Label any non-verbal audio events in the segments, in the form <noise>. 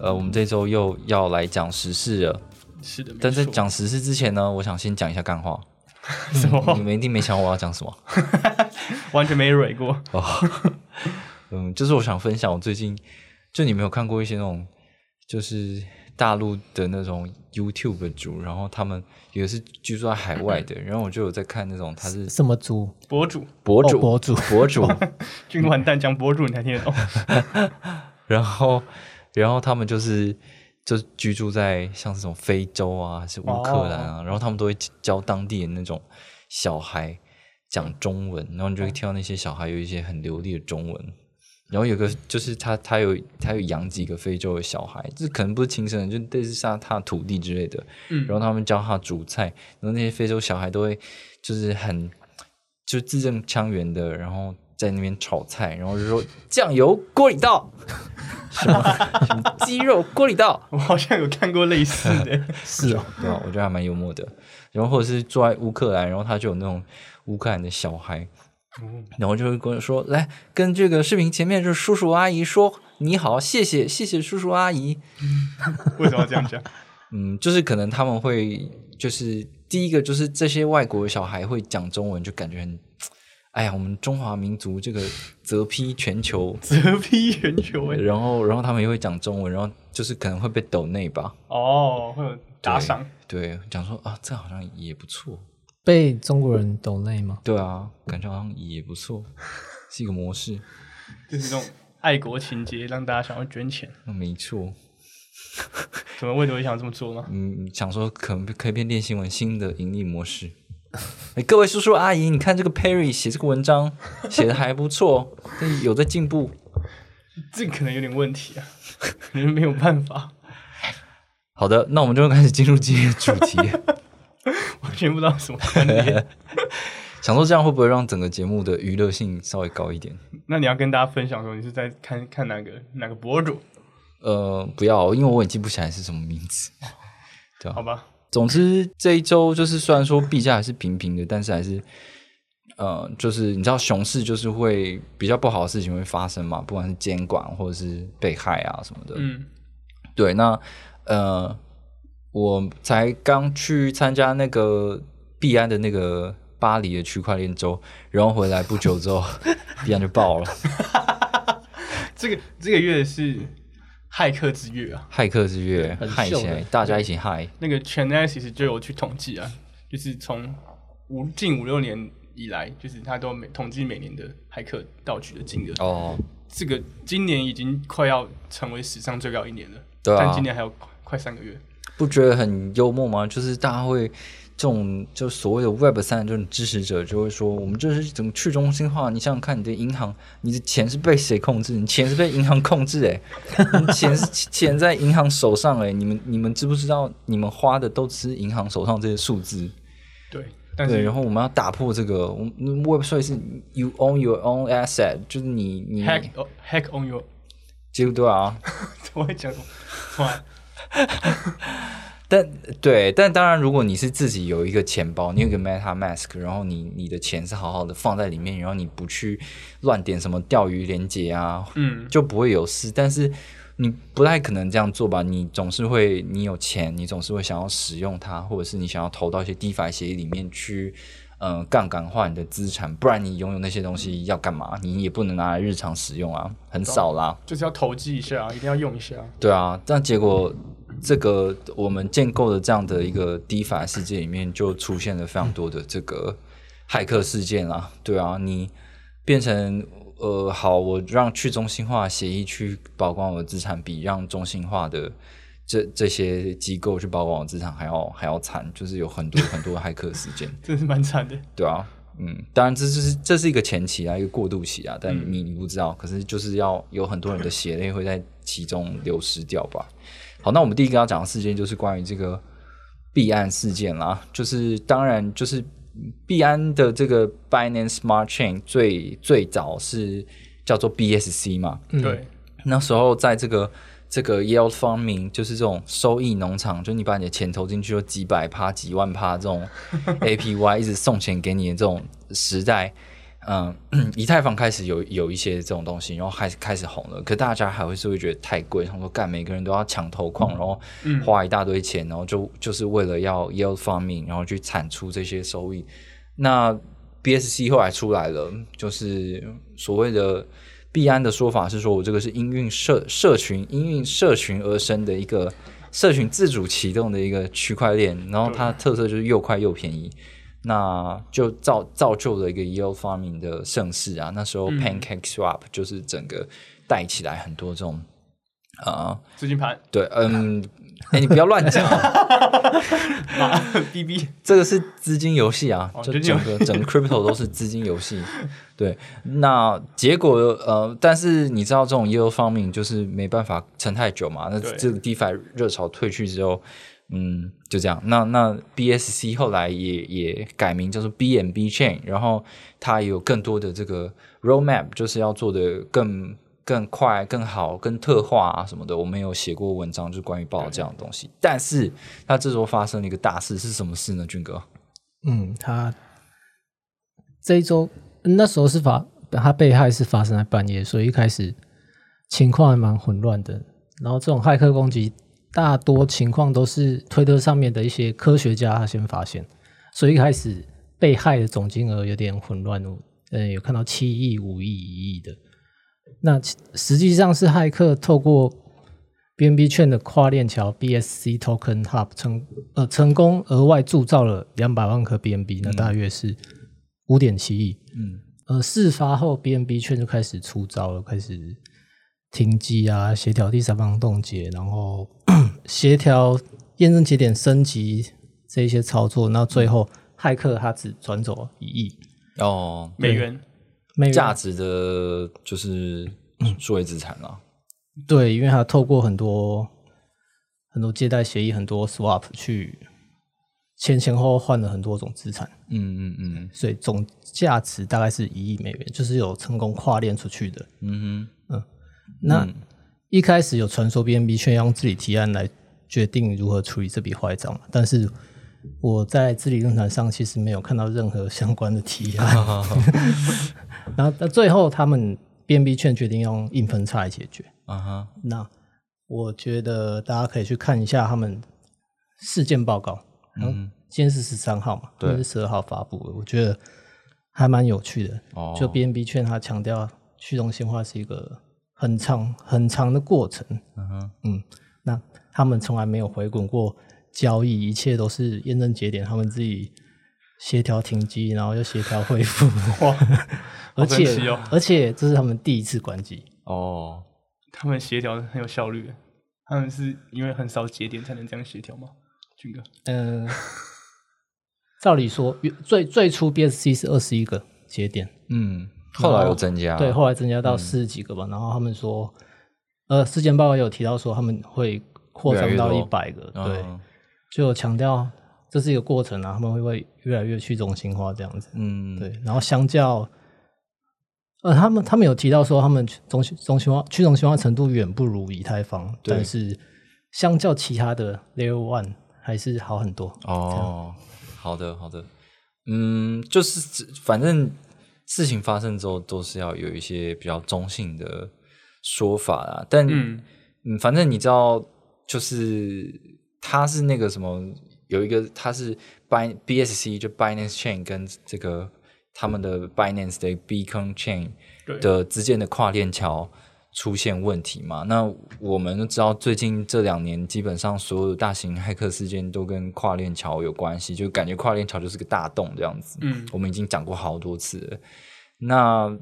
呃，我们这周又要来讲时事了，是的，但在讲时事之前呢，我想先讲一下干话。什么你们一定没想我要讲什么 <laughs> 完全没蕊过。哦。<laughs> 嗯，就是我想分享我最近，就你没有看过一些那种，就是大陆的那种 YouTube 主，然后他们有的是居住在海外的，<laughs> 然后我就有在看那种他是什么猪？博主，博主、哦博主博主，君完蛋，讲博主你才听得懂。然后，然后他们就是就是居住在像这种非洲啊，还是乌克兰啊，然后他们都会教当地的那种小孩讲中文，然后你就会听到那些小孩有一些很流利的中文。然后有个就是他，他有他有养几个非洲的小孩，这可能不是亲生的，就类似像他的徒弟之类的。嗯然后他们教他煮菜，然后那些非洲小孩都会就是很就字正腔圆的，然后在那边炒菜，然后就说酱油锅里倒，<laughs> 什么什么鸡肉锅里倒，我好像有看过类似的，是哦，对吧？我觉得还蛮幽默的。然后或者是住在乌克兰，然后他就有那种乌克兰的小孩，然后就会跟我说，来跟这个视频前面这叔叔阿姨说你好，谢谢谢谢叔叔阿姨。<laughs> 为什么要这样讲？<laughs> 嗯，就是可能他们会，就是第一个就是这些外国小孩会讲中文，就感觉很，<tsk> 哎呀，我们中华民族这个泽批全球，<laughs> 折批全球哎。然后然后他们也会讲中文，然后就是可能会被抖内吧，哦，会有打赏。对，讲说啊，这好像也不错，被中国人抖内吗？对啊，感觉好像也不错，是一个模式，<laughs> 就是这种爱国情节，让大家想要捐钱。嗯没错，<laughs> 怎么为什么会想这么做吗？嗯，想说可能可以变练新闻新的盈利模式。<laughs> 哎，各位叔叔阿姨，你看这个 Perry 写这个文章写的还不错，<laughs> 但有在进步。这个可能有点问题啊，可能没有办法，好的，那我们就开始进入今天的主题。完全不知道什么观点。想说这样会不会让整个节目的娱乐性稍微高一点？那你要跟大家分享说，你是在看看哪个哪个博主？呃，不要，因为我也记不起来是什么名字。<laughs> 对啊，好吧，总之这一周就是虽然说币价还是平平的，但是还是呃，就是你知道熊市就是会比较不好的事情会发生嘛，不管是监管或者是被害啊什么的。嗯，对，那呃，我才刚去参加那个币安的那个巴黎的区块链周，然后回来不久之后，币安就爆了，<laughs> 这个这个月是骇客之月啊。骇客之月，很嗨起来，大家一起嗨。那个 Chainalysis 就有去统计啊，就是从五近五六年以来，就是他都每统计每年的骇客盗取的金额。哦，这个今年已经快要成为史上最高一年了，对啊但今年还有快快三个月。不觉得很幽默吗？就是大家会这种就所谓的 Web 三这种支持者就会说，我们这是一种去中心化。你想想看，你的银行，你的钱是被谁控制？你钱是被银行控制、欸，你 <laughs> 钱是钱在银行手上、欸，你们你们知不知道？你们花的都只是银行手上这些数字。对，但对，是然后我们要打破这个，Web 3是 you own your own asset，就是你你 hack 哦 hack on your，结果对啊，<laughs> 我会讲什么？突然但对，但当然，如果你是自己有一个钱包，你有个 MetaMask，然后你你的钱是好好的放在里面，然后你不去乱点什么钓鱼连接啊，嗯，就不会有事。但是你不太可能这样做吧？你总是会，你有钱，你总是会想要使用它，或者是你想要投到一些 DeFi 协议里面去，嗯，杠杆化你的资产，不然你拥有那些东西要干嘛？你也不能拿来日常使用啊，很少啦。就是要投机一下，一定要用一下。对啊，但结果这个我们建构的这样的一个 DeFi 世界里面，就出现了非常多的这个骇客事件啦。对啊，你变成呃，好，我让去中心化协议去保管我的资产，比让中心化的这这些机构去保管我资产还要还要惨，就是有很多很多的骇客事件。<laughs> 真是蛮惨的。对啊，嗯，当然这是这是一个前期啊，一个过渡期啊，但你你不知道，可是就是要有很多人的血泪会在其中流失掉吧。好，那我们第一个要讲的事件就是关于这个币安事件啦，就是当然就是币安的这个 Binance Smart Chain 最最早是叫做 BSC 嘛，对，那时候在这个这个 yield farming，就是这种收益农场，就你把你的钱投进去，有几百趴、几万趴这种 APY 一直送钱给你的这种时代，嗯，<clears throat> 以太坊开始有有一些这种东西，然后开始开始红了，可大家还会是会觉得太贵，他们说干每个人都要抢头矿，然后花一大堆钱，然后就就是为了要 yield farming，然后去产出这些收益。那 BSC 后来出来了，就是所谓的币安的说法是说，我这个是因运社社群因运社群而生的一个社群自主启动的一个区块链，然后它的特色就是又快又便宜，那就造造就了一个 yield farming 的盛世啊。那时候 Pancake Swap 就是整个带起来很多这种啊、资金盘，对，嗯，<laughs> 哎、你不要乱讲啊。<laughs> 啊，B B，这个是资金游戏啊，就整个整个 crypto 都是资金游戏。对，那结果呃，但是你知道这种 yield farming 就是没办法撑太久嘛。那对这个 DeFi 热潮退去之后，嗯，就这样。那那 BSC 后来也也改名叫做 BNB Chain，然后它有更多的这个 roadmap，就是要做的更。更快、更好、更特化啊什么的，我们有写过文章，就关于报这样的东西。但是，它这时候发生了一个大事，是什么事呢？俊哥？嗯，他这一周那时候是发他被害是发生在半夜，所以一开始情况还蛮混乱的。然后这种骇客攻击，大多情况都是推特上面的一些科学家先发现，所以一开始被害的总金额有点混乱。呃，有看到七亿、五亿、一亿的。那实际上是骇客透过 BNB 券的跨链桥 BSC Token Hub 成呃成功额外铸造了两百万颗 BNB，那大约是五点七亿。嗯，呃，事发后 BNB 券就开始出招了，开始停机啊，协调第三方冻结，然后协调验证节点升级这一些操作，那最后骇客他只转走一亿哦，美元，美元。价值的就是数位资产啊。对，因为他透过很多很多借贷协议、很多 swap 去前前后后换了很多种资产，嗯嗯嗯。所以总价值大概是一亿美元，就是有成功跨链出去的。嗯哼，嗯那一开始有传说 BNB 券要用治理提案来决定如何处理这笔坏账嘛，但是我在治理论坛上其实没有看到任何相关的提案。<laughs> 然后到最后，他们 BNB 券决定用硬分叉来解决。啊哈，那我觉得大家可以去看一下他们事件报告。嗯，今天是十三号嘛，对是十二号发布的，我觉得还蛮有趣的。哦就 BNB 券它强调去中心化是一个很长很长的过程。嗯哼，嗯，那他们从来没有回滚过交易，一切都是验证节点，他们自己协调停机，然后又协调恢复。<laughs> 哇，而且、哦而且这是他们第一次关机。哦，他们协调得很有效率，他们是因为很少节点才能这样协调吗？军哥，嗯，照理说，最最初 BSC 是二十一个节点，嗯，后来有增加，对，后来增加到四十几个吧。然后他们说，呃，事件报告有提到说他们会扩张到一百个，嗯对，就有强调这是一个过程啊，他们会会越来越去中心化这样子。嗯，对，然后相较，呃，他们他们有提到说，他们中心中心化去中心化程度远不如以太坊，但是相较其他的 Layer One 还是好很多。哦，好的好的，嗯，就是反正事情发生之后，都是要有一些比较中性的说法啦。但嗯嗯，反正你知道，就是它是那个什么，有一个它是 Bin BSC 就 Binance Chain 跟这个他们的 Binance 的 Beacon Chain 的之间的跨链桥出现问题嘛？那我们都知道，最近这两年基本上所有的大型骇客事件都跟跨链桥有关系，就感觉跨链桥就是个大洞这样子。嗯我们已经讲过好多次了。那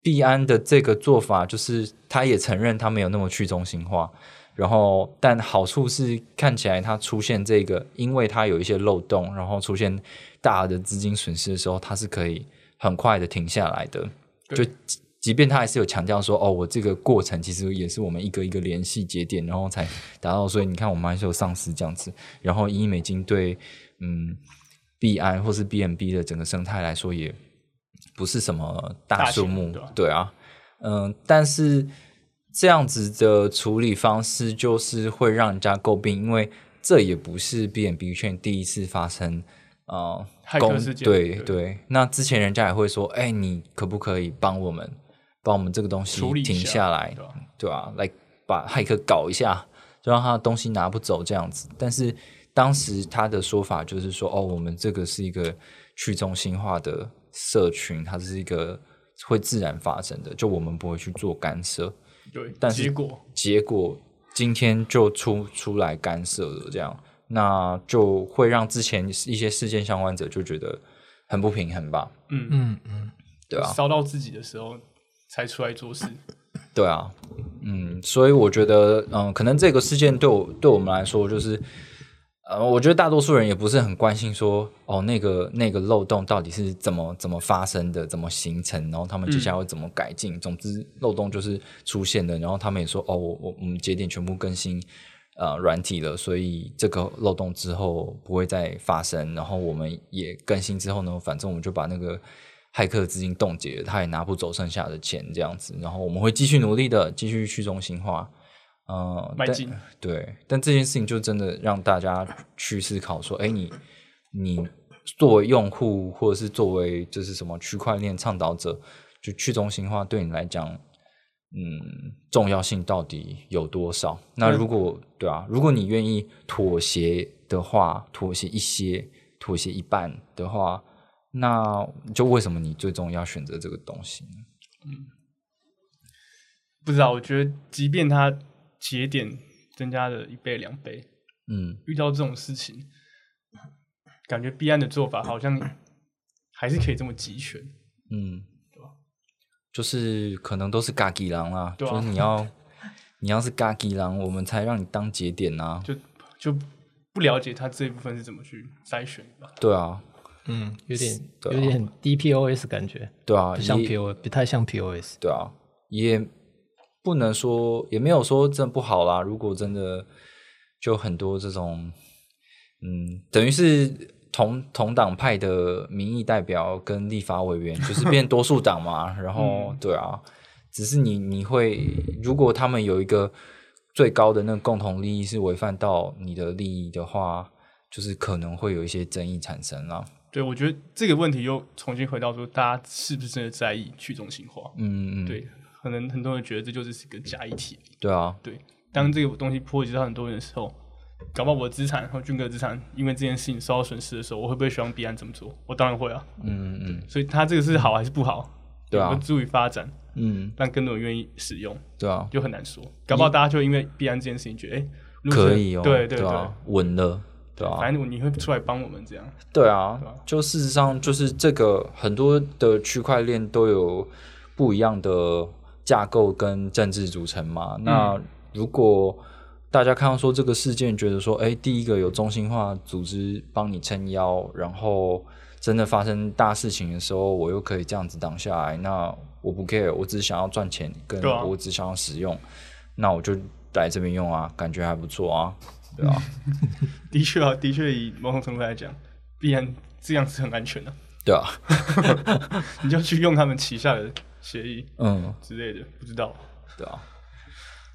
币安的这个做法，就是他也承认他没有那么去中心化，然后，但好处是看起来它出现这个，因为它有一些漏洞，然后出现大的资金损失的时候，它是可以很快的停下来的。就即即便它还是有强调说，哦，我这个过程其实也是我们一个一个联系节点，然后才达到。所以你看，我们还是有上市这样子。然后，一亿美金对嗯币安或是 BMB 的整个生态来说，也不是什么大数目，对对啊，嗯，但是这样子的处理方式就是会让人家诟病，因为这也不是 BNB 圈第一次发生。呃，公骇客事件对对对，那之前人家也会说，哎、你可不可以帮我们，帮我们这个东西停下下来，对吧来把骇客搞一下，就让他的东西拿不走这样子。但是当时他的说法就是说，哦，我们这个是一个去中心化的社群，它是一个会自然发生的，就我们不会去做干涉。对，但是结果。结果今天就出出来干涉了，这样那就会让之前一些事件相关者就觉得很不平衡吧？嗯。嗯嗯，对啊，烧到自己的时候才出来做事，<laughs> 对啊，嗯，所以我觉得，嗯，可能这个事件对我对我们来说，就是，呃，我觉得大多数人也不是很关心说，哦，那个那个漏洞到底是怎么怎么发生的，怎么形成，然后他们接下来会怎么改进。总之，漏洞就是出现的，然后他们也说，哦，我我我们节点全部更新。呃，软体了，所以这个漏洞之后不会再发生。然后我们也更新之后呢，反正我们就把那个骇客资金冻结了，他也拿不走剩下的钱，这样子。然后我们会继续努力的，继续去中心化，呃，但迈进对，但这件事情就真的让大家去思考说，哎，你你作为用户，或者是作为就是什么区块链倡导者，就去中心化对你来讲，嗯，重要性到底有多少？那如果、对啊，如果你愿意妥协的话，妥协一些，妥协一半的话，那就为什么你最终要选择这个东西呢？不知道，我觉得即便它节点增加了一倍两倍，嗯，遇到这种事情，感觉币安的做法好像还是可以这么集权。嗯，对吧就是可能都是嘎吉狼啦，就是你要你要是嘎吉狼，我们才让你当节点啊，就就不了解他这一部分是怎么去筛选的吧。对啊，嗯，有点啊有点 DPoS 感觉，对啊，不像 PO，不太像 POS。对啊，也不能说，也没有说真的不好啦。如果真的就很多这种，嗯，等于是同同党派的民意代表跟立法委员，就是变多数党嘛。<laughs> 然后，对啊，只是你你会，如果他们有一个最高的那个共同利益是违反到你的利益的话，就是可能会有一些争议产生啦。对，我觉得这个问题又重新回到说，大家是不是真的在意去中心化？嗯嗯，对，可能很多人觉得这就是一个假议题。对啊，对，当这个东西波及到很多人的时候，搞不好我的资产和军哥的资产因为这件事情受到损失的时候，我会不会希望币安怎么做？我当然会啊。嗯嗯所以它这个是好还是不好？对啊有助于发展，嗯，但更多人愿意使用，对啊，就很难说。搞不好大家就因为币安这件事情觉得，哎、如果可以哦，对对对，啊，稳了，对啊，反正你会出来帮我们这样。对啊对啊，就事实上就是这个很多的区块链都有不一样的架构跟政治组成嘛。那如果大家看到说这个事件，觉得说，哎，第一个有中心化组织帮你撑腰，然后真的发生大事情的时候，我又可以这样子挡下来，那我不 care，我只是想要赚钱，跟我只想要使用，那我就来这边用啊，感觉还不错啊，对啊，<laughs> 的确啊，的确以某种程度来讲，必然这样是很安全的。对啊，<laughs> 你就去用他们旗下的协议嗯。之类的，不知道。对啊，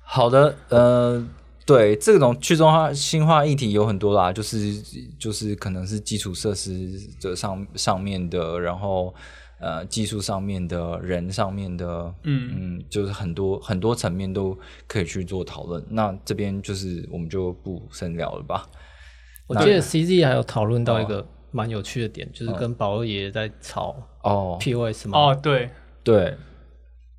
好的，呃，对，这种去中化新化议题有很多啦，就是就是可能是基础设施的上上面的，然后呃技术上面的人上面的，嗯嗯，就是很多很多层面都可以去做讨论。那这边就是我们就不深聊了吧。我记得 CZ 还有讨论到一个蛮有趣的点，就是跟保二爷爷在吵哦，POS 嘛。哦，对对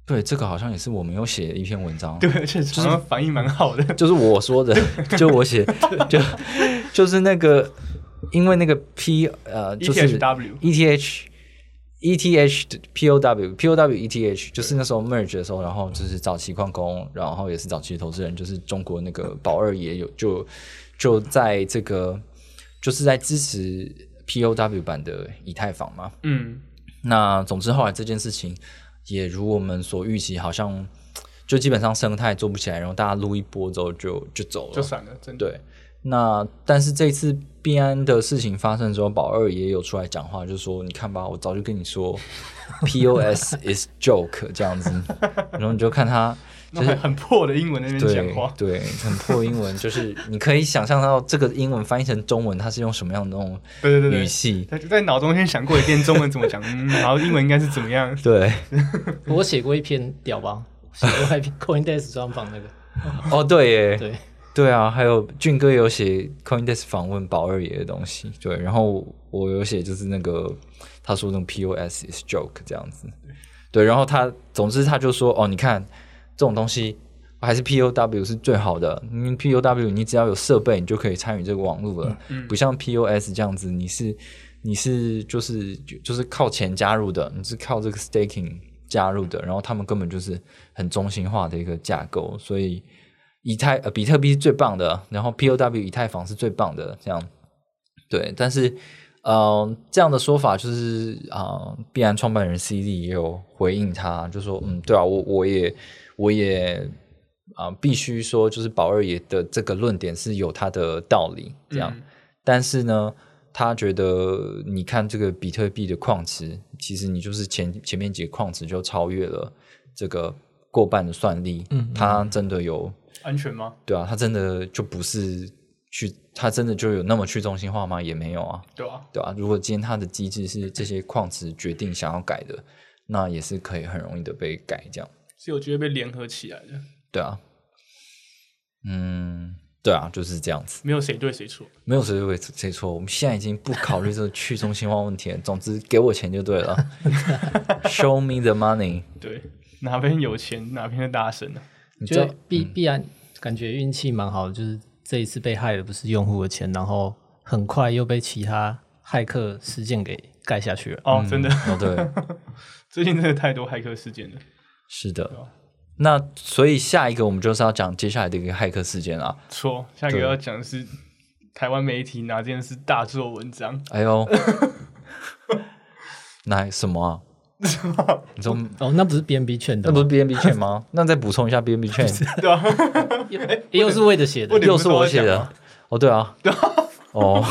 对，这个好像也是我没有写的一篇文章，<laughs> 对，而且好像反应蛮好的。就是我说的，<laughs> 就我写，就就是那个，因为那个 P 呃，就是 ETHW ETH ETH 的 POW POW ETH 就是那时候 merge 的时候，然后就是早期矿工，然后也是早期投资人，就是中国那个宝二爷有就就在这个就是在支持 POW 版的以太坊嘛。嗯，那总之后来这件事情也如我们所预期，好像就基本上生态做不起来，然后大家撸一波之后就就走了，就散了，真的。对，那但是这次币安的事情发生之后，宝二也有出来讲话，就说你看吧，我早就跟你说，<laughs> POS is joke 这样子，然后你就看他那很很破的英文那边讲对话，对，很破英文，<laughs> 就是你可以想象到这个英文翻译成中文，它是用什么样的那种语对对对。对，气？在在脑中先想过一遍中文怎么讲，<laughs> 嗯，然后英文应该是怎么样，对，<laughs> 我写过一篇屌吧，写过一篇 CoinDesk 专访那个，哦，对耶，对，对啊，还有俊哥有写 CoinDesk 访问宝二爷的东西，对，然后我有写就是那个他说那种 POS is joke 这样子，对，然后他总之他就说哦，你看这种东西还是 POW 是最好的，因为 POW 你只要有设备，你就可以参与这个网络了，不像 POS 这样子，你是你是就是就是靠钱加入的，你是靠这个 staking 加入的，然后他们根本就是很中心化的一个架构，所以。以太呃比特币是最棒的，然后 POW 以太坊是最棒的，这样对。但是，呃，这样的说法就是啊、呃，币安创办人 CD 也有回应他，就说嗯，对啊，我我也我也啊、必须说，就是宝二爷的这个论点是有他的道理，这样。嗯但是呢，他觉得你看这个比特币的矿池，其实你就是前前面几个矿池就超越了这个过半的算力，嗯它真的有。安全吗？对啊，它真的就不是去，它真的就有那么去中心化吗？也没有啊，对啊？对啊。如果今天它的机制是这些矿池决定想要改的，那也是可以很容易的被改，这样。是有机会被联合起来的，对啊，嗯，对啊，就是这样子，没有谁对谁错。没有谁对谁错。我们现在已经不考虑这个去中心化问题了，总之给我钱就对了，<laughs> Show me the money。对，哪边有钱哪边的大神呢？觉你知道得必必然感觉运气蛮好的，就是这一次被害的不是用户的钱，然后很快又被其他骇客事件给盖下去了。哦，真的，哦，对，<laughs> 最近真的太多骇客事件了。是的。那所以下一个我们就是要讲接下来的一个骇客事件啊。错，下一个要讲的是台湾媒体拿这件事大做文章。哎呦，<laughs> 那什么啊？你说哦，那不是 BNB 券的，那不是 BNB 券吗？<laughs> 那再补充一下 BNB 券，对啊，<laughs> 又是为的写的又是我写的。哦，对啊，哦，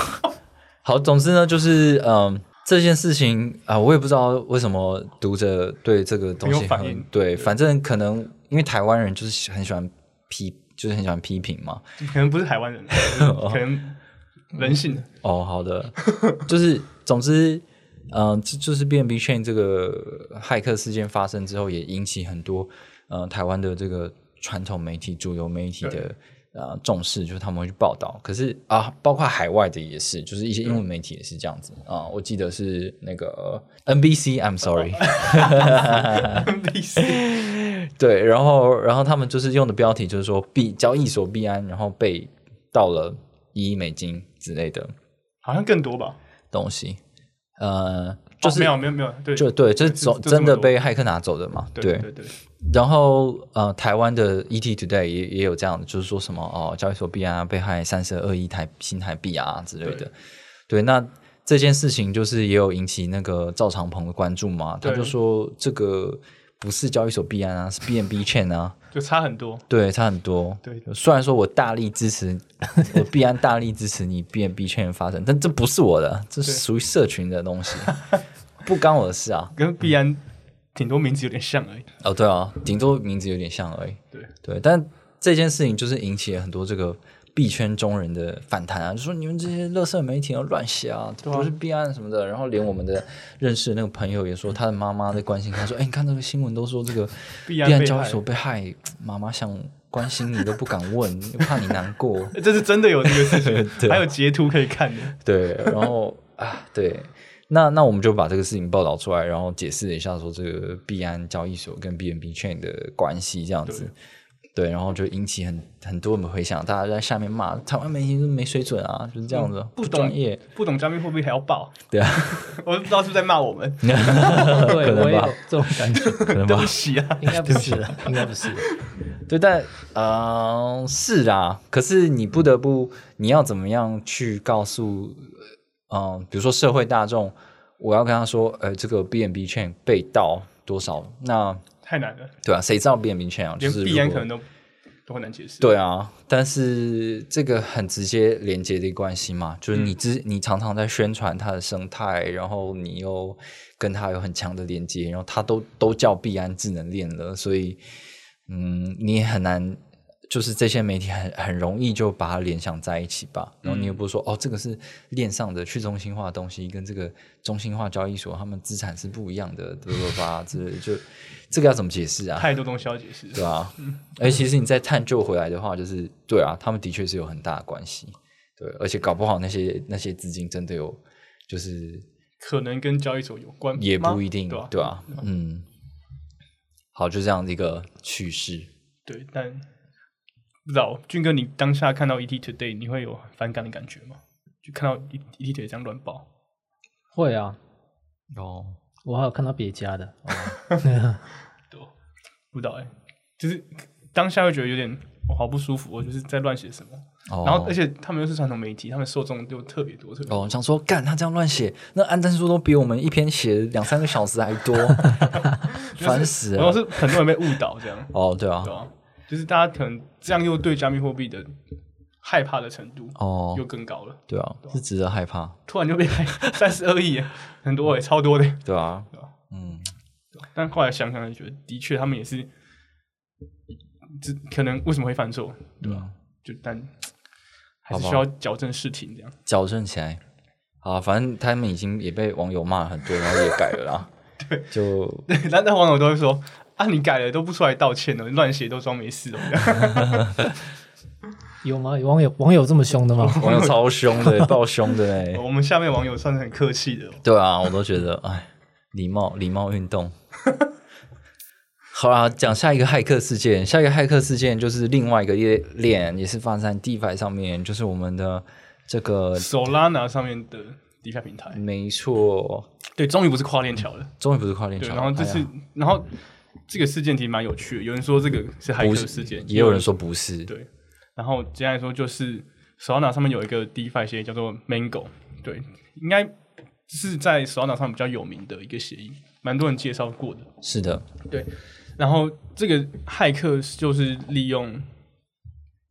好，总之呢，就是嗯，这件事情啊、我也不知道为什么读者对这个东西很很有反应对，反正可能因为台湾人就是很喜欢批，就是很喜欢批评嘛。可能不是台湾人，可能 <laughs> 人性。哦，好的，就是总之，嗯、这就是 Chain 这个骇客事件发生之后，也引起很多呃台湾的这个传统媒体、主流媒体的呃重视，就是他们会去报道。可是啊，包括海外的也是，就是一些英文媒体也是这样子。啊、我记得是那个 NBC，I'm sorry，NBC <laughs> <laughs> 对，然后然后他们就是用的标题就是说币交易所币安，然后被盗了一亿美金之类的好像更多吧？东西，呃，就是、哦没有没有没有，对，就对，这就总就这么真的被骇客拿走的嘛？对。对对，然后呃，台湾的 ET Today 也也有这样的，就是说什么哦，交易所币安被害三十二亿台新台币啊之类的对。对，那这件事情就是也有引起那个赵长鹏的关注嘛，他就说这个不是交易所币安啊，是 BNB Chain 啊。<laughs> 就差很多。对，差很多。对，虽然说我大力支持，<laughs> 我必然大力支持你 BNB 圈的发展，但这不是我的，这是属于社群的东西，<laughs> 不干我的事啊。跟币安顶多名字有点像而已。哦，对啊，顶多名字有点像而已。对对，但这件事情就是引起了很多这个币圈中人的反弹啊，就说你们这些乐色媒体要乱写啊，这不是币案什么的。然后连我们的认识的那个朋友也说，他的妈妈在关心他，说：“哎，你看这个新闻都说这个币币安被害安交易所被害，妈妈想关心你都不敢问，又怕你 <laughs> 难过。”欸这是真的有这个事情，<laughs> 对还有截图可以看的。对，然后啊，对，那那我们就把这个事情报道出来，然后解释了一下说这个币安交易所跟 BNB Chain 的关系这样子。对，然后就引起很很多的回响，大家在下面骂台湾媒体是没水准啊，就是这样子，不不懂专业。不懂加密货币还要报，对啊，<laughs> 我都不知道是不是在骂我们，<laughs> 对，我也有这种感觉，可能吧 <laughs> 对不。起啊。应该不是，应该不是。对，但呃是啊，可是你不得不，你要怎么样去告诉，嗯、呃，比如说社会大众，我要跟他说，呃，这个 BNB 券被盗多少？那太难了，对啊，谁知道 BNB 券啊？就是如果币安可能都都很难解释。对啊，但是这个很直接连接的关系嘛，就是你之、你常常在宣传它的生态，然后你又跟它有很强的连接，然后它都都叫币安智能链了，所以嗯，你也很难，就是这些媒体很很容易就把它联想在一起吧。然后你又不是说、哦，这个是链上的去中心化的东西，跟这个中心化交易所他们资产是不一样的，对吧？吧 <laughs> 之类的，就这个要怎么解释啊？太多东西要解释。对啊，<laughs> 而其实你再探究回来的话，就是对啊，他们的确是有很大的关系，对，而且搞不好那些那些资金真的有，就是可能跟交易所有关，也不一定，对吧？对啊，嗯，好，就这样的一个趋势。对，但不知道俊哥，你当下看到 ET Today，你会有反感的感觉吗？就看到 ET ET Today 这样乱报，会啊，哦，我还有看到别家的，<laughs> 对，不知道哎、就是当下会觉得有点我好不舒服，我就是在乱写什么。哦然后，而且他们又是传统媒体，他们受众就特别多，特别多。哦，想说干他这样乱写，那按赞数都比我们一篇写两三个小时还多，<laughs> <laughs> 烦死了。然后是很多人被误导这样，哦，对啊？就是大家可能这样又对加密货币的害怕的程度哦又，更高了，对啊，是值得害怕，突然就被害三十二亿，很多哎，超多的。对啊对啊，嗯，但后来想想，就觉得的确他们也是，这可能为什么会犯错，对吧？就但还是需要矫正视听这样。矫正起来。啊，反正他们已经也被网友骂了很多，然后也改了啦。<laughs> 对，就对，但那网友都会说啊，你改了都不出来道歉了，乱写都装没事了。<laughs> 有吗？有网友网友这么凶的吗？网友超凶的，爆凶的哎。<laughs> 我们下面网友算是很客气的哦，对啊，我都觉得哎，礼貌礼貌运动。<laughs> 好啦，讲下一个骇客事件。下一个骇客事件就是另外一个链链，也是发生在 DeFi 上面，就是我们的这个，Solana 上面的 DeFi 平台，没错，对，终于不是跨链桥了。终于不是跨链对，桥。然后这次哎，然后这个事件其实蛮有趣的，有人说这个是骇客事件，也有人说不是。对。然后接下来说，就是 Solana 上面有一个 DeFi 协议叫做 Mango，对，应该是在 Solana 上比较有名的一个协议，蛮多人介绍过的。是的，对然后这个骇客就是利用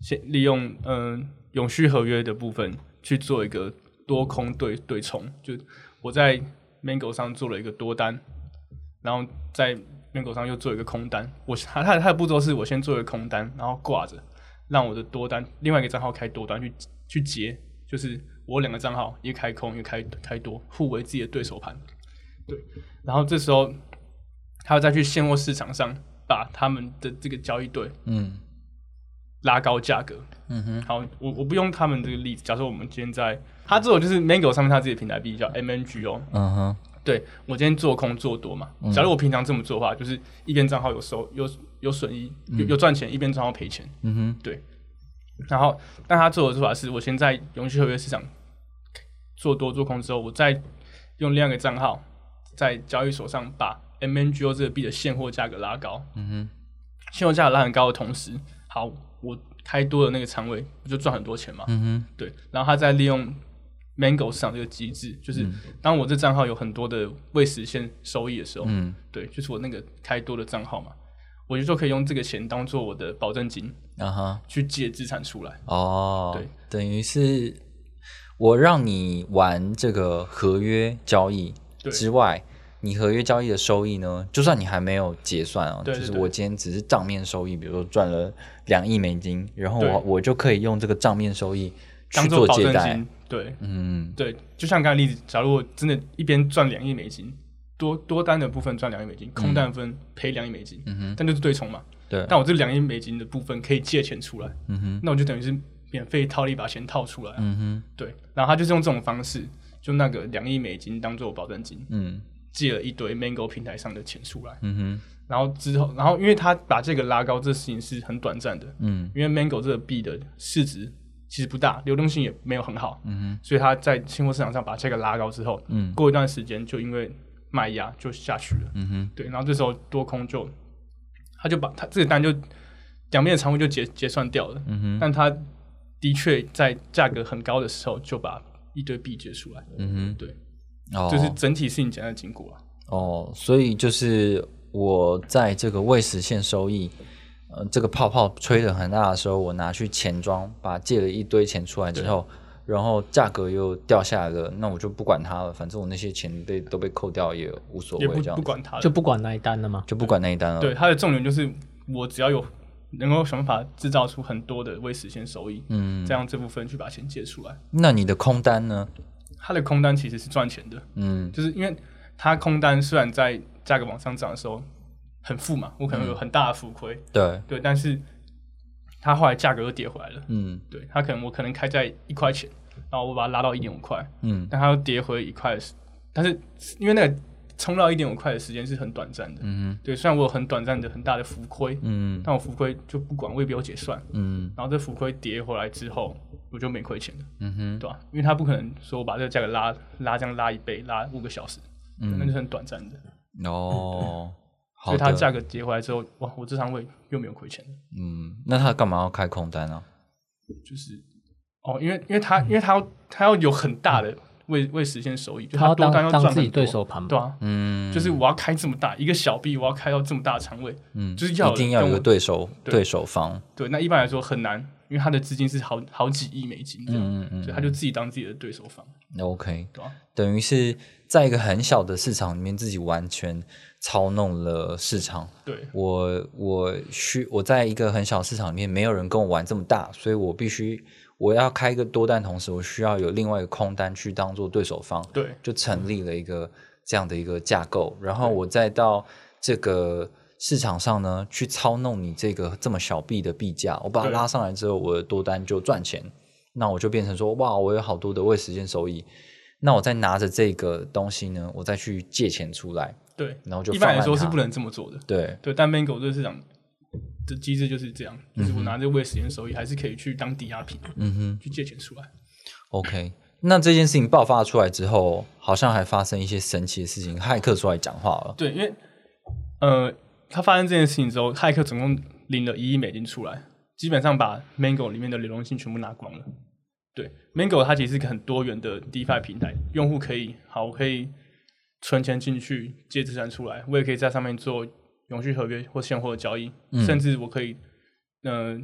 先利用嗯、呃永续合约的部分去做一个多空对对冲，就我在 Mango 上做了一个多单，然后在 Mango 上又做一个空单。我 <laughs> 他他他的步骤是我先做一个空单，然后挂着，让我的多单另外一个账号开多单去去接，就是我两个账号一个开空一个开开多，互为自己的对手盘。对，然后这时候他要再去现货市场上把他们的这个交易对嗯拉高价格。嗯哼，好，我我不用他们这个例子，假设我们今天在他这种就是 Mango 上面他自己的平台币叫 MNG 哦，嗯哼，对我今天做空做多嘛，假如我平常这么做的话，就是一边账号有收有有损益有有赚钱，一边账号赔钱，嗯哼，对。然后，但他做的做法是我先在永续合约市场做多做空之后，我再用另外一个账号在交易所上把 MNGO 这个币的现货价格拉高。嗯哼，现货价格拉很高的同时，好，我开多的那个仓位，我就赚很多钱嘛。嗯哼，对，然后他再利用 Mango 市场这个机制，就是当我这账号有很多的未实现收益的时候，嗯。对，就是我那个开多的账号嘛，我就说可以用这个钱当做我的保证金啊哈，去借资产出来。哦，对，等于是我让你玩这个合约交易之外，你合约交易的收益呢，就算你还没有结算啊，就是我今天只是账面收益，比如说赚了两亿美金，然后我我就可以用这个账面收益去做借贷，对嗯，对，就像刚才例子，假如我真的一边赚两亿美金，多多单的部分赚两亿美金，空单分赔两亿美金，嗯哼，但就是对冲嘛。对，但我这两亿美金的部分可以借钱出来，嗯哼，那我就等于是免费套利把钱套出来啊、嗯哼，对，然后他就是用这种方式，就那个两亿美金当做保证金，嗯。借了一堆 Mango 平台上的钱出来，嗯哼，然后之后，然后因为他把这个拉高，这事情是很短暂的，嗯。因为 Mango 这个币的市值其实不大，流动性也没有很好，嗯所以他在期货市场上把价格拉高之后，嗯。过一段时间就因为卖压就下去了，嗯哼。对，然后这时候多空就他就把他这个单就两边的仓位就结结算掉了，嗯哼。但他的确在价格很高的时候就把一堆币结出来，嗯对，哼，哦，就是整体事情简单的经过了。哦，所以就是我在这个未实现收益，呃，这个泡泡吹得很大的时候，我拿去钱庄，把借了一堆钱出来之后，然后价格又掉下来了，那我就不管它了，反正我那些钱被都被扣掉也无所谓，这样子不管它了，就不管那一单了吗？就不管那一单了。对，它的重点就是我只要有能够想办法制造出很多的未实现收益，嗯这，样这部分去把钱借出来。那你的空单呢？它的空单其实是赚钱的，嗯就是因为它空单虽然在价格往上涨的时候很富嘛，我可能有很大的浮亏，对，对，但是它后来价格又跌回来了，嗯。对，它可能我可能开在一块钱，然后我把它拉到一点五块，嗯。但它又跌回一块，但是因为那个冲到一点五块的时间是很短暂的，嗯对，虽然我有很短暂的很大的浮亏，嗯。但我浮亏就不管，我也不有结算，嗯。然后这浮亏跌回来之后，我就没亏钱了，嗯哼，对吧、因为它不可能说我把这个价格拉拉这样拉一倍，拉五个小时，嗯。那就是，很短暂的，哦，好所以它的，价格跌回来之后，哇，我这仓位又没有亏钱了，嗯，那他干嘛要开空单啊？就是哦，因为因为他因为他要他要有很大的未未实现收益，就他要多单要当当自己对手盘嘛。对啊，嗯，就是我要开这么大一个小币，我要开到这么大的仓位，嗯，就是要一定要有一个对手对。对手方，对，那一般来说很难，因为他的资金是好好几亿美金这样，嗯嗯所以他就自己当自己的对手方，那，OK，对啊、等于是在一个很小的市场里面，自己完全操弄了市场。对。我我需我在一个很小市场里面，没有人跟我玩这么大，所以我必须我要开一个多单，同时我需要有另外一个空单去当做对手方，对。就成立了一个这样的一个架构，然后我再到这个市场上呢去操弄你这个这么小币的币价，我把它拉上来之后，我的多单就赚钱，那我就变成说哇，我有好多的未实现收益。那我再拿着这个东西呢，我再去借钱出来，对，然后就一般来说是不能这么做的，对，对，但 Mango 这个市场的机制就是这样，就是嗯我拿这个未实现收益还是可以去当抵押品，嗯哼。去借钱出来。OK，那这件事情爆发出来之后，好像还发生一些神奇的事情，骇客出来讲话了。对，因为呃，他发生这件事情之后，骇客总共领了一亿美金出来，基本上把 Mango 里面的流动性全部拿光了。对，Mango 它其实是个很多元的 DeFi 平台，用户可以好，我可以存钱进去借资产出来，我也可以在上面做永续合约或现货的交易，嗯甚至我可以呃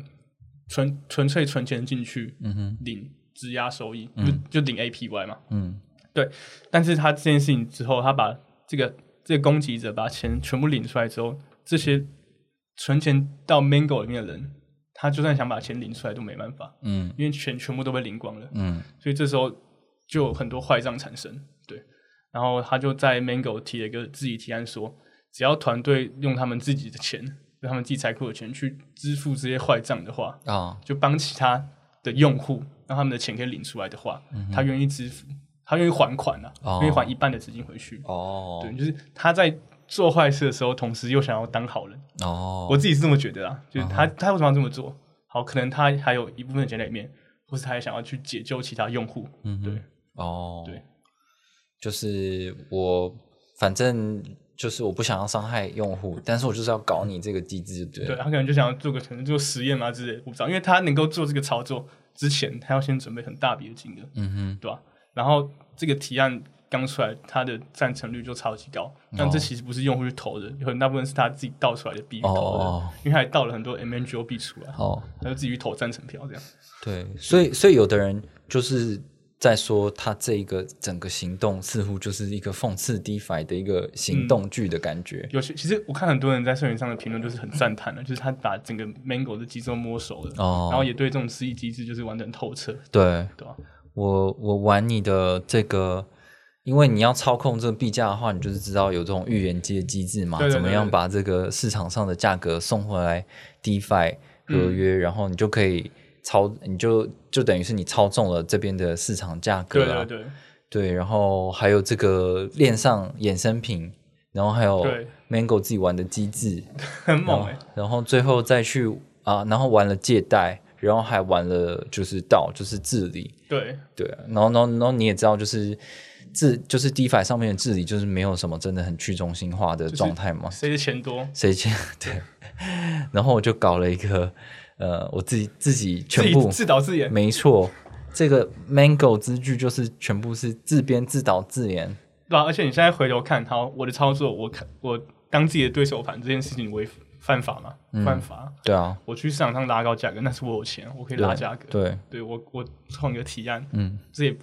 纯纯粹存钱进去嗯哼，领质押收益，嗯就就领 APY 嘛。嗯对但是他这件事情之后，他把这个这个攻击者把钱全部领出来之后，这些存钱到 Mango 里面的人，他就算想把钱领出来都没办法，嗯因为钱全部都被领光了，嗯所以这时候就有很多坏账产生。对，然后他就在 Mango 提了一个自己提案说，只要团队用他们自己的钱，用他们自己财库的钱去支付这些坏账的话，啊，就帮其他的用户让他们的钱可以领出来的话，他愿意支付，他愿意还款啊，哦愿意还一半的资金回去。哦对，就是他在做坏事的时候，同时又想要当好人。哦，我自己是这么觉得啊，就是他、他为什么要这么做？好，可能他还有一部分的钱在里面，或是他也想要去解救其他用户。嗯哼对哦，对，就是我反正就是我不想要伤害用户，但是我就是要搞你这个机制，对他可能就想要做个可能做实验嘛之类的，我不知道，因为他能够做这个操作之前，他要先准备很大笔的金额，嗯哼，对吧、然后这个提案刚出来，它的赞成率就超级高，但这其实不是用户去投的，有很大部分是他自己倒出来的币投的，哦因为他也倒了很多 MNGO 币出来，哦，他就自己去投赞成票这样。对，所以所以有的人就是在说他这一个整个行动似乎就是一个讽刺 DeFi 的一个行动剧的感觉。有些其实我看很多人在社群上的评论就是很赞叹的，<laughs> 就是他把整个 Mango 的机制都摸熟了，哦，然后也对这种私域机制就是玩得很透彻，对。对吧？我我玩你的这个，因为你要操控这个币价的话，你就是知道有这种预言机的机制嘛，对对对怎么样把这个市场上的价格送回来 DeFi 合约，然后你就可以操，你就就等于是你操纵了这边的市场价格啊，对对。对，对然后还有这个链上衍生品然后还有 Mango 自己玩的机制，<laughs> 很猛哎、然后最后再去啊，然后玩了借贷，然后还玩了就是道，就是治理，对。对啊，然后然后然后你也知道，就是治就是 DeFi 上面的治理，就是没有什么真的很去中心化的状态嘛，谁的钱多，谁钱 <laughs> 对，然后我就搞了一个呃，我自己自己全部自导自演，没错，这个 Mango 之剧就是全部是自编自导自演，对啊，而且你现在回头看，好，我的操作，我看我当自己的对手盘这件事情违犯法吗？嗯犯法。对啊，我去市场上拉高价格，那是我有钱，我可以拉价格。对，对我我创一个提案，嗯，这也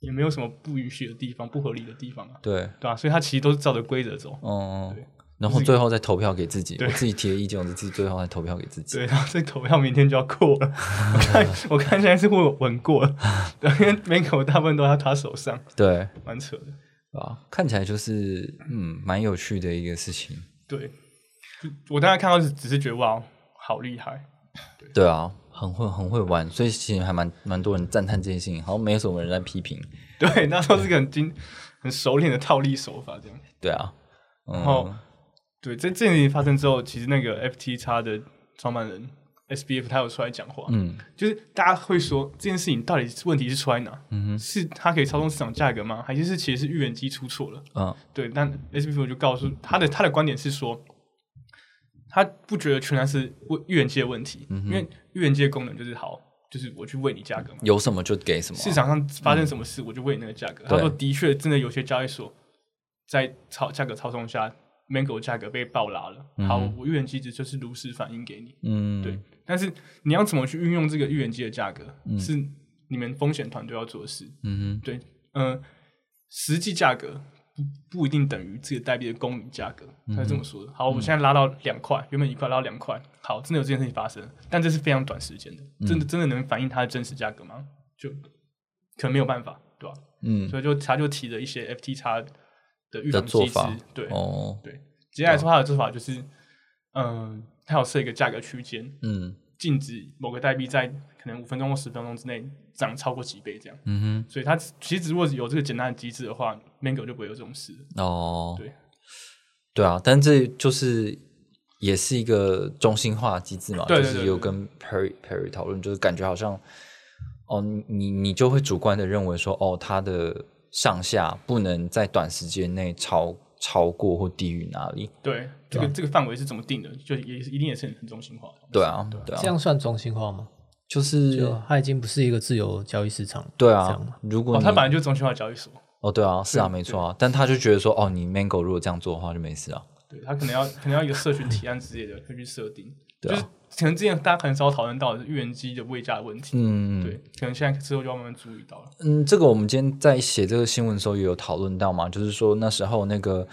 也没有什么不允许的地方、不合理的地方啊，对，对吧、所以它其实都是照着规则走。嗯对，然后最后再投票给自己，我自己提的意见，我自己最后再投票给自己。对，然后这投票明天就要过了，我看 <laughs> 我看现在是会稳过了，对，因为美口大部分都在他手上，对，蛮扯的。啊，看起来就是嗯，蛮有趣的一个事情。对，我当时看到是只是觉得哇，好厉害，对啊，很会很会玩，所以其实还蛮蛮多人赞叹这件事情，好像没有什么人在批评。对，那时候是个很精、很熟练的套利手法，这样。对啊，嗯，然后，对，在这件事情发生之后，其实那个 FTX 的创办人 SBF 他有出来讲话，嗯就是大家会说这件事情到底问题是出在哪？嗯是他可以操纵市场价格吗？还是是其实是预言机出错了？哼嗯对，但 SBF 就告诉他的他的观点是说，他不觉得全然是问预言机的问题，嗯因为预言机的功能就是好，就是我去喂你价格嘛。有什么就给什么啊。市场上发生什么事，我就喂你那个价格。他说，的确，真的有些交易所在操价格操纵下，Mango 价格被暴拉了。好，我预言机制就是如实反映给你。嗯，对，但是你要怎么去运用这个预言机的价格，是你们风险团队要做的事。嗯对，嗯、实际价格不不一定等于这个代币的公允价格，他是这么说的。好，我现在拉到两块，原本一块拉到两块，好，真的有这件事情发生，但这是非常短时间的，真的真的能反映它的真实价格吗？就可能没有办法，对吧、嗯。所以就他就提了一些 FT 叉的预防机制做法，对、哦，对。简单来说，它的做法就是，嗯、它有设一个价格区间，嗯禁止某个代币在可能五分钟或十分钟之内涨超过几倍这样。嗯哼所以它其实如果有这个简单的机制的话，Mango 就不会有这种事哦，对，对啊，但这就是也是一个中心化机制嘛，对对就是有跟 Perry Perry 讨论，就是感觉好像哦，你你你就会主观的认为说，哦，它的上下不能在短时间内超超过或低于哪里？对，这个这个范围是怎么定的？就也是一定也是很很中心化的。对啊，对啊这，样算中心化吗？就是就它已经不是一个自由交易市场，对啊如果你它本来就中心化交易所，哦，对啊，是啊，没错啊，但他就觉得说，哦，你 Mango 如果这样做的话就没事啊，对，他可能要可能要一个社群提案之类的会去设定。对啊就是可能之前大家很少讨论到的是预言机的位价问题。嗯，对，可能现在之后就要慢慢注意到了。嗯，这个我们今天在写这个新闻的时候也有讨论到嘛，就是说那时候那个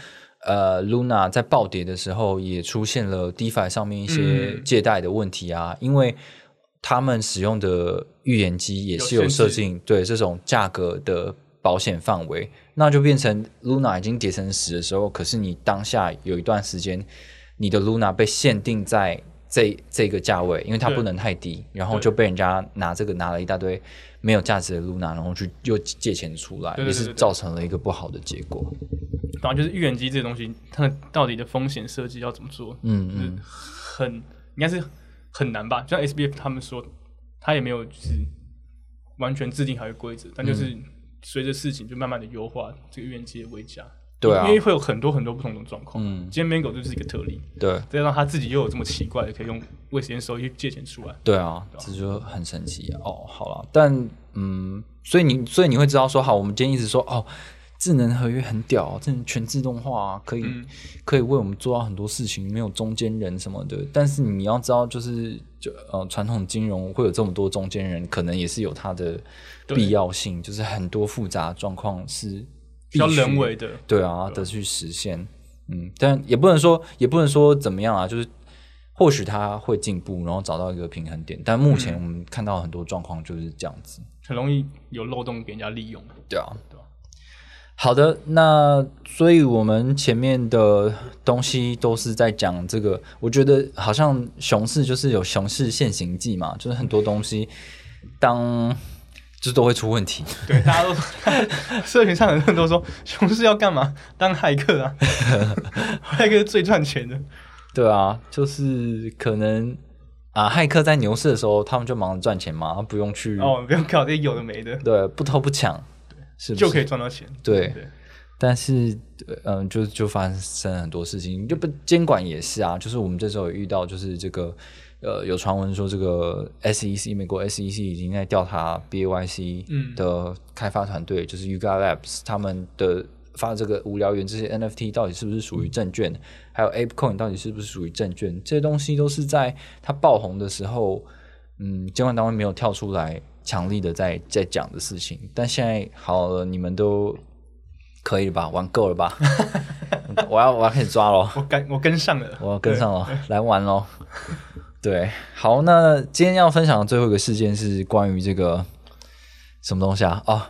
呃，Luna 在暴跌的时候也出现了 DeFi 上面一些嗯借贷的问题啊，因为他们使用的预言机也是有设定对这种价格的保险范围，那就变成 Luna 已经跌成十的时候，可是你当下有一段时间，你的 Luna 被限定在这这个价位，因为它不能太低，然后就被人家拿这个拿了一大堆没有价值的 Luna，然后去又借钱出来，也是造成了一个不好的结果。然后就是预言机这个东西，它的到底的风险设计要怎么做？嗯嗯很应该是很难吧？就像 SBF 他们说，他也没有就是完全制定好一个规则，但嗯就是随着事情就慢慢的优化这个预言机的位价。对啊因为会有很多很多不同的状况。嗯今天 Mango 就是一个特例，对再加上他自己又有这么奇怪的可以用未实现收益借钱出来。对啊，这就很神奇啊。哦，好了，但嗯，所以你所以你会知道说，好，我们今天一直说哦，智能合约很屌，这全自动化、可以、嗯可以为我们做到很多事情，没有中间人什么的。但是你要知道，就是就呃，传统金融会有这么多中间人，可能也是有它的必要性，就是很多复杂状况是比较人为的，对啊的去实现。嗯，但也不能说也不能说怎么样啊，就是或许他会进步，然后找到一个平衡点。但目前我们看到很多状况就是这样子。很容易有漏洞给人家利用。对啊，对吧好的，那所以我们前面的东西都是在讲这个，我觉得好像熊市就是有熊市现行记嘛，就是很多东西当就都会出问题。<laughs> 对，大家都 <laughs> 社群上很多人都说，熊市要干嘛？当骇客啊，<laughs> 骇客是最赚钱的。对啊，就是可能啊，骇客在牛市的时候，他们就忙着赚钱嘛，不用去哦，不用搞这些有的没的，对，不偷不抢，是不是就可以赚到钱。对对，但是，呃嗯，就就发生很多事情，就不监管也是啊，就是我们这时候有遇到，就是这个，呃，有传闻说这个 SEC 美国 SEC 已经在调查 BAYC 嗯的开发团队，就是 Yuga Labs 他们的发这个无聊猿这些 NFT 到底是不是属于证券，还有 ApeCoin 到底是不是属于证券，这些东西都是在它爆红的时候，嗯，监管单位没有跳出来强力的在在讲的事情，但现在好了，你们都可以了吧？玩够了吧？<laughs> 我要我要开始抓喽！我跟我跟上了，我要跟上了，来玩喽！对，好，那今天要分享的最后一个事件是关于这个什么东西啊？哦，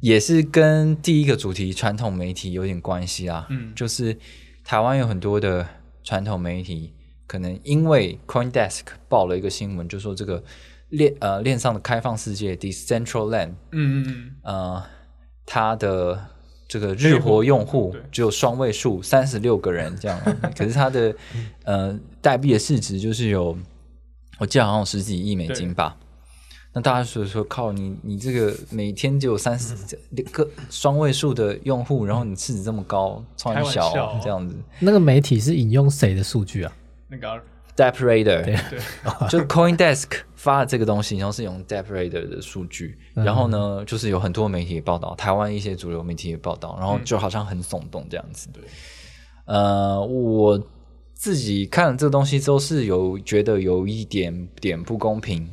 也是跟第一个主题传统媒体有点关系啊。嗯就是台湾有很多的传统媒体，可能因为 CoinDesk 报了一个新闻，就说这个链呃链上的开放世界 Decentraland 嗯嗯嗯，呃，它的这个日活用户只有双位数，三十六个人这样，<laughs> 可是它的呃代币的市值就是有，我记得好像有十几亿美金吧。那大家所以说，靠你，你这个每天只有三十个双位数的用户，然后你市值这么高，超开玩小哦这样子。那个媒体是引用谁的数据啊？那个 Dep Radar，对，<laughs> 就 CoinDesk 发的这个东西，然后是用 Dep Radar 的数据，然后呢，就是有很多媒体也报道，台湾一些主流媒体也报道，然后就好像很耸动这样子。对，呃，我自己看了这个东西之后是有觉得有一点点不公平，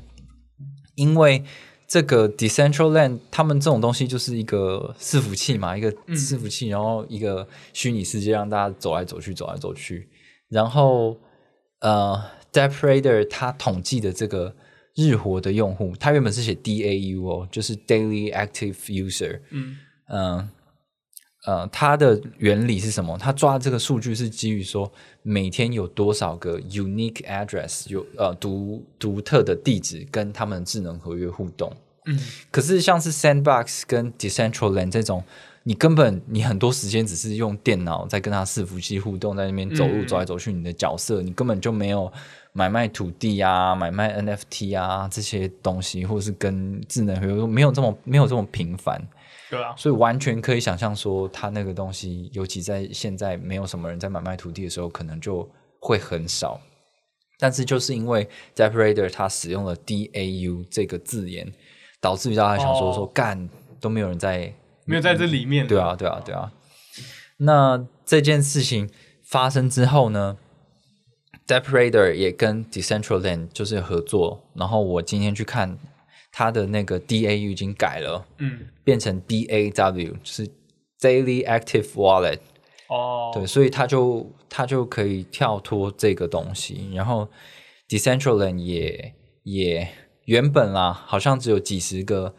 因为这个 Decentraland 他们这种东西就是一个伺服器嘛，一个伺服器，然后一个虚拟世界让大家走来走去，走来走去，然后呃 d e p r a d e r 它统计的这个日活的用户，它原本是写 DAU 哦，就是 Daily Active User，嗯嗯呃，它的原理是什么？它抓这个数据是基于说每天有多少个 unique address 有呃独独特的地址跟他们智能合约互动。嗯，可是像是 Sandbox 跟 Decentraland 这种，你根本你很多时间只是用电脑在跟他伺服器互动，在那边走路嗯走来走去，你的角色你根本就没有买卖土地啊、买卖 NFT 啊这些东西，或者是跟智能合约没有这么没有这么频繁。对啊，所以完全可以想象说，他那个东西，尤其在现在没有什么人在买卖土地的时候，可能就会很少。但是就是因为 d e p Radar 它使用了 DAU 这个字眼，导致于大家想说哦说干都没有人在没有在这里面，对啊，对啊，对啊。那这件事情发生之后呢 d e p Radar 也跟 Decentraland 就是合作，然后我今天去看它的那个 DAU 已经改了。嗯，变成 DAW，就是 Daily Active Wallet，哦，对，所以他就他就可以跳脱这个东西。然后 Decentraland 也也原本啦，好像只有几十个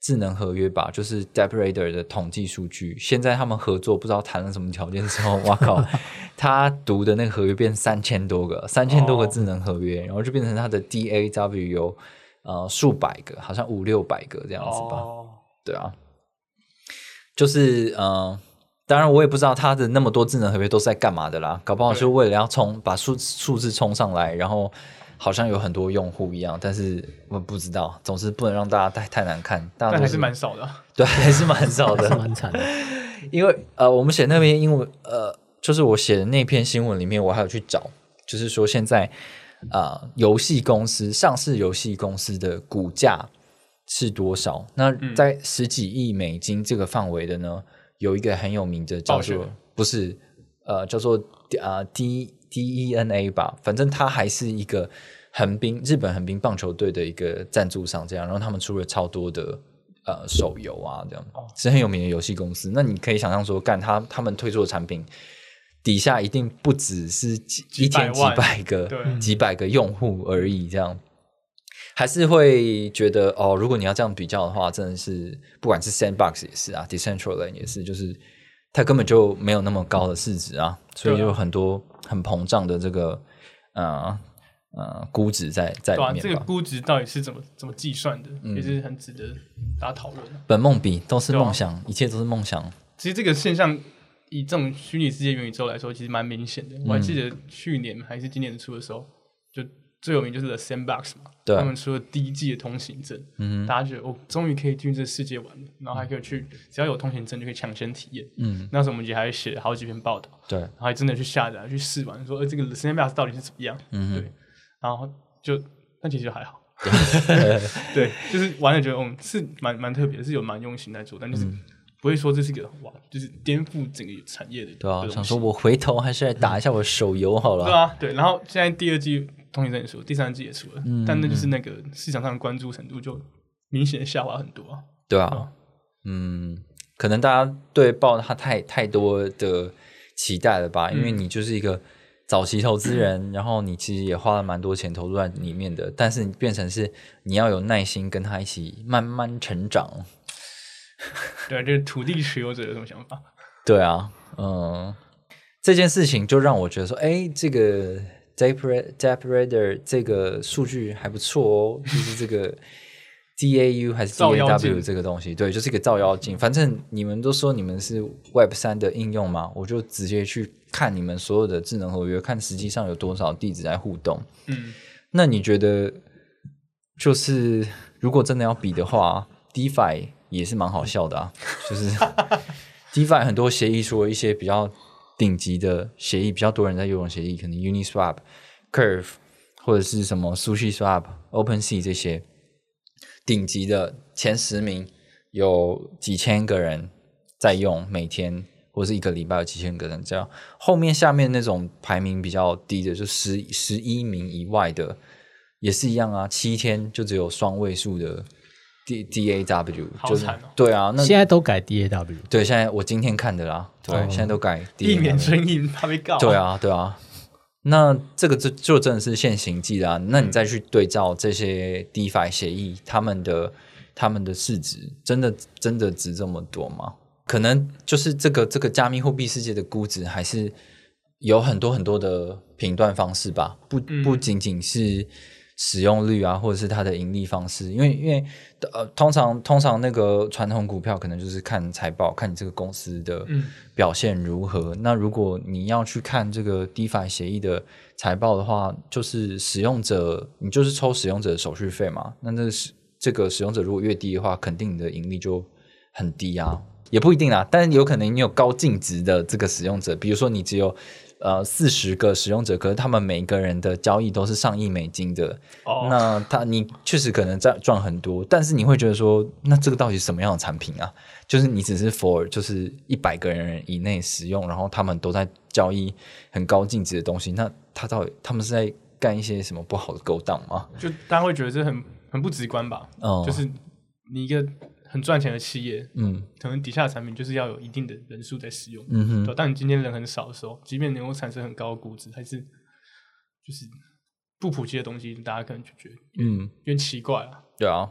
智能合约吧，就是 d e p Radar 的统计数据。现在他们合作，不知道谈了什么条件之后，哇靠，<laughs> 他读的那个合约变三千多个，三千多个智能合约，然后就变成他的 DAW 有呃数百个，好像五六百个这样子吧。哦，对啊，就是呃，当然我也不知道他的那么多智能合约都是在干嘛的啦，搞不好是为了要冲把数数字冲上来，然后好像有很多用户一样，但是我不知道，总是不能让大家太太难看，大家都但还是蛮少的啊，<laughs> 对，还是蛮少的，蛮惨的。<laughs> 因为呃，我们写那篇英文呃，就是我写的那篇新闻里面，我还有去找，就是说现在啊，游戏公司上市游戏公司的股价是多少？那在十几亿美金这个范围的呢，有一个很有名的叫做不是呃叫做啊 D D E N A 吧，反正他还是一个横滨日本横滨棒球队的一个赞助商，这样，然后他们出了超多的呃手游啊，这样是很有名的游戏公司。那你可以想象说，干他他们推出的产品。底下一定不只是几一天几几百个对几百个用户而已，这样还是会觉得哦，如果你要这样比较的话，真的是不管是 Sandbox 也是啊，Decentraland 也是，就是它根本就没有那么高的市值啊，所以就有很多很膨胀的这个呃呃估值在在里面吧。这个估值到底是怎么怎么计算的，嗯也是很值得大家讨论的。本梦比都是梦想，一切都是梦想。其实这个现象以这种虚拟世界元宇宙来说，其实蛮明显的。我还记得去年还是今年初的时候，就最有名就是 The Sandbox 嘛，对他们出了第一季的通行证，嗯大家觉得哦，终于可以进入这世界玩了，然后还可以去，只要有通行证就可以抢先体验。嗯，那时候我们也还写了好几篇报道，对，然后还真的去下载去试玩，说呃这个 The Sandbox 到底是怎么样？嗯对，然后就但其实就还好。<laughs> 对，就是玩了觉得嗯是蛮蛮特别的，是有蛮用心在做，但就是不会说这是一个哇，就是颠覆整个产业的。对啊，想说我回头还是来打一下我的手游好了。对啊，对。然后现在第二季通行证也出了，第三季也出了，嗯但那就是那个市场上的关注程度就明显的下滑很多啊。对啊啊，嗯，可能大家对抱他太太多的期待了吧？因为你就是一个早期投资人，然后你其实也花了蛮多钱投入在里面的，但是你变成是你要有耐心跟他一起慢慢成长。<laughs> 对啊，就是土地持有者有什么想法？对啊，嗯，这件事情就让我觉得说，哎，这个 Radar 这个数据还不错哦，<laughs> 就是这个 DAU 还是 DAW 这个东西，对，就是一个照妖镜。反正你们都说你们是 Web 三的应用嘛，我就直接去看你们所有的智能合约，看实际上有多少地址在互动。嗯，那你觉得，就是如果真的要比的话，DeFi 也是蛮好笑的啊，就是 <laughs> DeFi 很多协议，除了一些比较顶级的协议，比较多人在用的协议，可能 Uniswap、Curve 或者是什么 Sushi Swap、OpenSea 这些顶级的前十名，有几千个人在用，每天或是一个礼拜有几千个人这样。后面下面那种排名比较低的，就十十一名以外的，也是一样啊，七天就只有双位数的 D D A W，就是好惨哦对啊，那现在都改 DAW，对现在我今天看的啦，对，哦现在都改 DAW 避免争议，怕被告。对，啊，对啊。那这个就就真的是现行记啦、那你再去对照这些 DeFi 协议，他们的他们的市值真的真的值这么多吗？可能就是这个这个加密货币世界的估值还是有很多很多的评断方式吧，不不仅仅是使用率啊，或者是它的盈利方式，因为因为呃，通常通常那个传统股票可能就是看财报，看你这个公司的嗯表现如何。那如果你要去看这个 DeFi 协议的财报的话，就是使用者，你就是抽使用者的手续费嘛。那这个是这个使用者如果越低的话，肯定你的盈利就很低啊。也不一定啊，但是有可能你有高净值的这个使用者，比如说你只有呃四十个使用者，可是他们每个人的交易都是上亿美金的，哦，那他你确实可能赚赚很多，但是你会觉得说，那这个到底是什么样的产品啊？就是你只是 for 就是一百个人以内使用，然后他们都在交易很高净值的东西，那他到底他们是在干一些什么不好的勾当吗？就大家会觉得这很很不直观吧？哦就是你一个很赚钱的企业，嗯可能底下的产品就是要有一定的人数在使用。嗯哼，对，当你今天人很少的时候，即便能够产生很高的估值，还是就是不普及的东西，大家可能就觉得嗯，有点奇怪啊。对啊，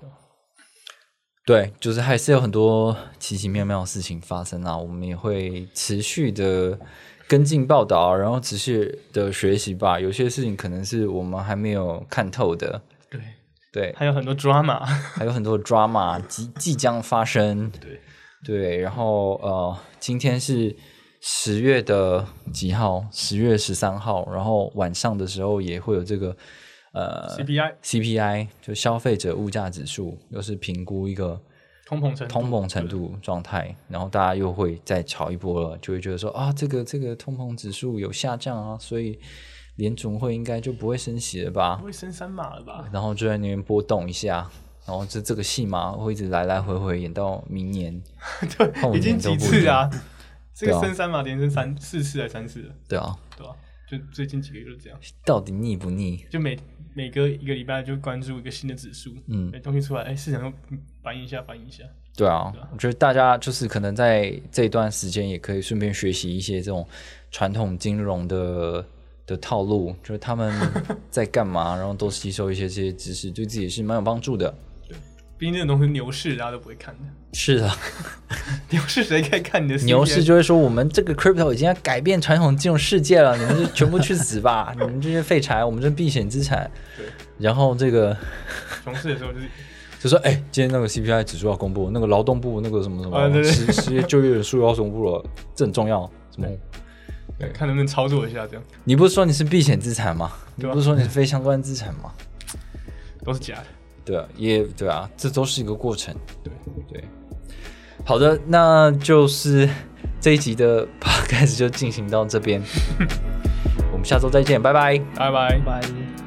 对，就是还是有很多奇奇妙妙的事情发生啊，我们也会持续的跟进报道，然后持续的学习吧。有些事情可能是我们还没有看透的，对，对，还有很多 drama。<laughs> 还有很多 drama 即即将发生。对对，然后呃，今天是十月的几号？十月十三号，然后晚上的时候也会有这个呃 CPI CPI，就消费者物价指数，又是评估一个通膨程度，通膨程度状态，然后大家又会再炒一波了，就会觉得说啊，这个这个通膨指数有下降啊，所以联总会应该就不会升息了吧不？会升三码了吧？然后就在那边波动一下，然后这这个戏码会一直来来回回演到明年，<laughs> 后对，已经几次啊？这个升三码连升三四次还是三次了，对啊，对啊？就最近几个月就是这样，到底腻不腻？就每每隔一个礼拜就关注一个新的指数，嗯哎，东西出来，哎，市场又嗯反映一下，反映一下，对啊，我觉得大家就是可能在这一段时间也可以顺便学习一些这种传统金融的的套路，就是他们 <laughs> 在干嘛，然后多吸收一些这些知识，对自己是蛮有帮助的。对毕竟这种东西牛市大家都不会看的。是的，<laughs> 牛市谁可以看你的牛市就会说我们这个 crypto 已经要改变传统金融世界了，你们就全部去死吧！<laughs> 你们这些废柴，我们这避险资产。对然后这个熊市的时候就是就说，哎、今天那个 CPI 指数要公布，那个劳动部那个什么什么、失失业就业人数要公布了，这很重要。什么？对看能不能操作一下，这样你不是说你是避险资产吗？你不是说你是非相关资产吗？都是假的。对啊，也对啊，这都是一个过程。对对，好的，那就是这一集的 <laughs> podcast 就进行到这边，<laughs> 我们下周再见，拜拜。拜拜。拜。